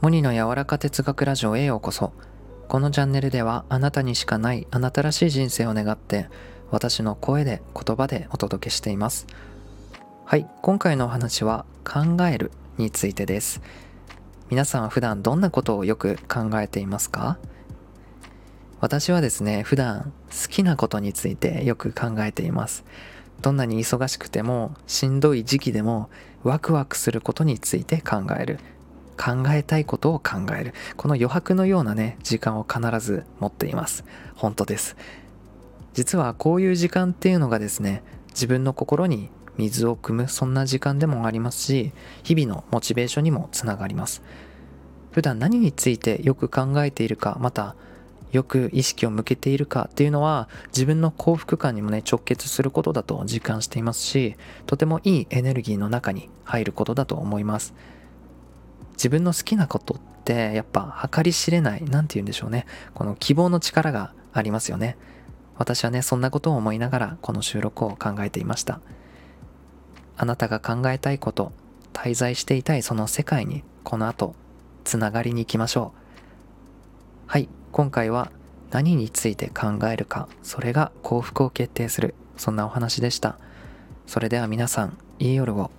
モニの柔らか哲学ラジオへようこそ。このチャンネルではあなたにしかないあなたらしい人生を願って私の声で言葉でお届けしています。はい今回のお話は考えるについてです。皆さんは普段どんなことをよく考えていますか？私はですね普段好きなことについてよく考えています。どんなに忙しくてもしんどい時期でもワクワクすることについて考える。考えたいことを考える。この余白のようなね時間を必ず持っています。本当です。実はこういう時間っていうのがですね自分の心に水を汲むそんな時間でもありますし日々のモチベーションにもつながります。普段何についてよく考えているかまたよく意識を向けているかっていうのは自分の幸福感にもね直結することだと実感していますしとてもいいエネルギーの中に入ることだと思います。自分の好きなことってやっぱ計り知れない何て言うんでしょうね。この希望の力がありますよね。私はねそんなことを思いながらこの収録を考えていました。あなたが考えたいこと滞在していたいその世界にこの後つながりに行きましょう。はい今回は何について考えるかそれが幸福を決定するそんなお話でした。それでは皆さんいい夜を。